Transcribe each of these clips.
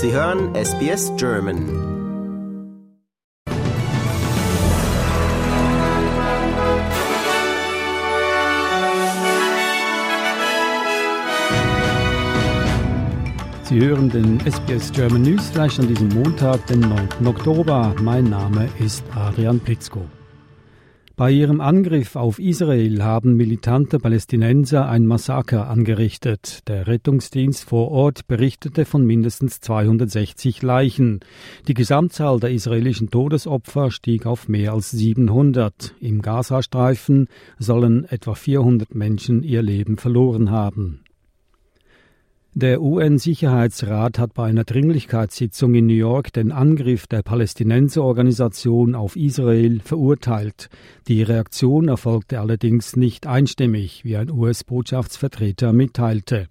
Sie hören SBS German. Sie hören den SBS German Newsflash an diesem Montag, den 9. Oktober. Mein Name ist Adrian Plitzko. Bei ihrem Angriff auf Israel haben militante Palästinenser ein Massaker angerichtet. Der Rettungsdienst vor Ort berichtete von mindestens 260 Leichen. Die Gesamtzahl der israelischen Todesopfer stieg auf mehr als 700. Im Gazastreifen sollen etwa 400 Menschen ihr Leben verloren haben. Der UN-Sicherheitsrat hat bei einer Dringlichkeitssitzung in New York den Angriff der Palästinenserorganisation auf Israel verurteilt. Die Reaktion erfolgte allerdings nicht einstimmig, wie ein US-Botschaftsvertreter mitteilte.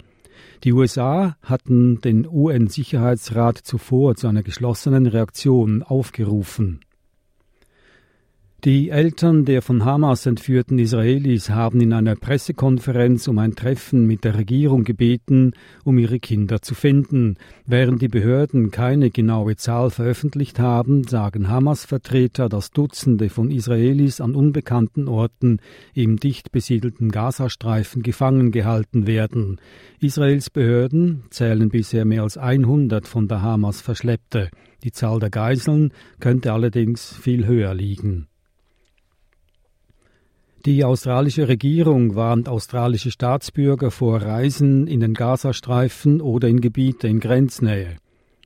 Die USA hatten den UN-Sicherheitsrat zuvor zu einer geschlossenen Reaktion aufgerufen. Die Eltern der von Hamas entführten Israelis haben in einer Pressekonferenz um ein Treffen mit der Regierung gebeten, um ihre Kinder zu finden. Während die Behörden keine genaue Zahl veröffentlicht haben, sagen Hamas-Vertreter, dass Dutzende von Israelis an unbekannten Orten im dicht besiedelten Gazastreifen gefangen gehalten werden. Israels Behörden zählen bisher mehr als 100 von der Hamas Verschleppte. Die Zahl der Geiseln könnte allerdings viel höher liegen. Die australische Regierung warnt australische Staatsbürger vor Reisen in den Gazastreifen oder in Gebiete in Grenznähe.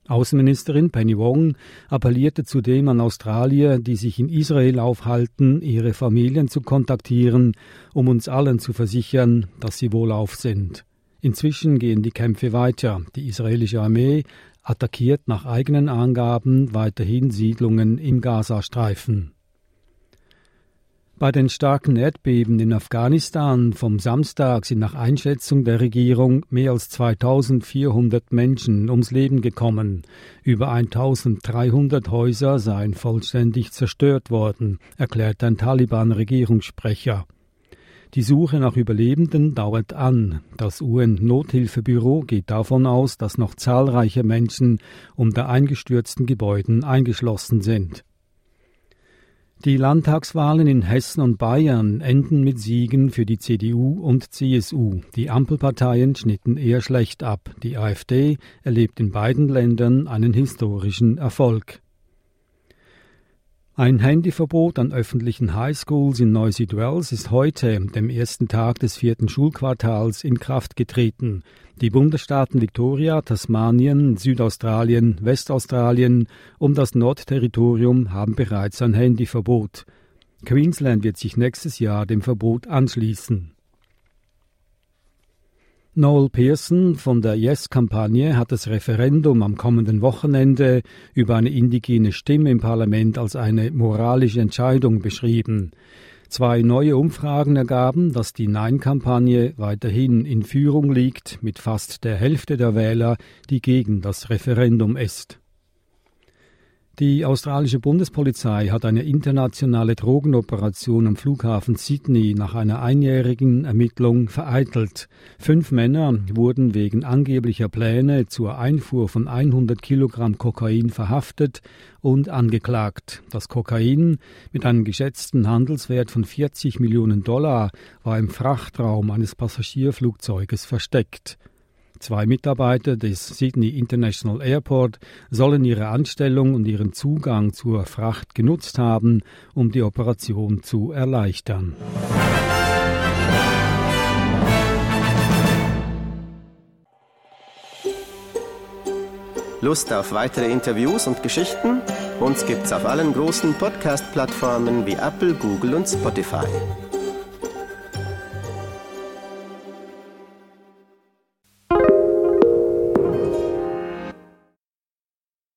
Außenministerin Penny Wong appellierte zudem an Australier, die sich in Israel aufhalten, ihre Familien zu kontaktieren, um uns allen zu versichern, dass sie wohlauf sind. Inzwischen gehen die Kämpfe weiter. Die israelische Armee attackiert nach eigenen Angaben weiterhin Siedlungen im Gazastreifen. Bei den starken Erdbeben in Afghanistan vom Samstag sind nach Einschätzung der Regierung mehr als 2400 Menschen ums Leben gekommen. Über 1300 Häuser seien vollständig zerstört worden, erklärt ein Taliban-Regierungssprecher. Die Suche nach Überlebenden dauert an. Das UN-Nothilfebüro geht davon aus, dass noch zahlreiche Menschen unter eingestürzten Gebäuden eingeschlossen sind. Die Landtagswahlen in Hessen und Bayern enden mit Siegen für die CDU und CSU. Die Ampelparteien schnitten eher schlecht ab. Die AfD erlebt in beiden Ländern einen historischen Erfolg. Ein Handyverbot an öffentlichen Highschools in Noisy Wells ist heute, dem ersten Tag des vierten Schulquartals, in Kraft getreten. Die Bundesstaaten Victoria, Tasmanien, Südaustralien, Westaustralien und das Nordterritorium haben bereits ein Handyverbot. Queensland wird sich nächstes Jahr dem Verbot anschließen. Noel Pearson von der Yes-Kampagne hat das Referendum am kommenden Wochenende über eine indigene Stimme im Parlament als eine moralische Entscheidung beschrieben. Zwei neue Umfragen ergaben, dass die Nein-Kampagne weiterhin in Führung liegt mit fast der Hälfte der Wähler, die gegen das Referendum ist. Die australische Bundespolizei hat eine internationale Drogenoperation am Flughafen Sydney nach einer einjährigen Ermittlung vereitelt. Fünf Männer wurden wegen angeblicher Pläne zur Einfuhr von 100 Kilogramm Kokain verhaftet und angeklagt. Das Kokain mit einem geschätzten Handelswert von 40 Millionen Dollar war im Frachtraum eines Passagierflugzeuges versteckt. Zwei Mitarbeiter des Sydney International Airport sollen ihre Anstellung und ihren Zugang zur Fracht genutzt haben, um die Operation zu erleichtern. Lust auf weitere Interviews und Geschichten? Uns gibt's auf allen großen Podcast-Plattformen wie Apple, Google und Spotify.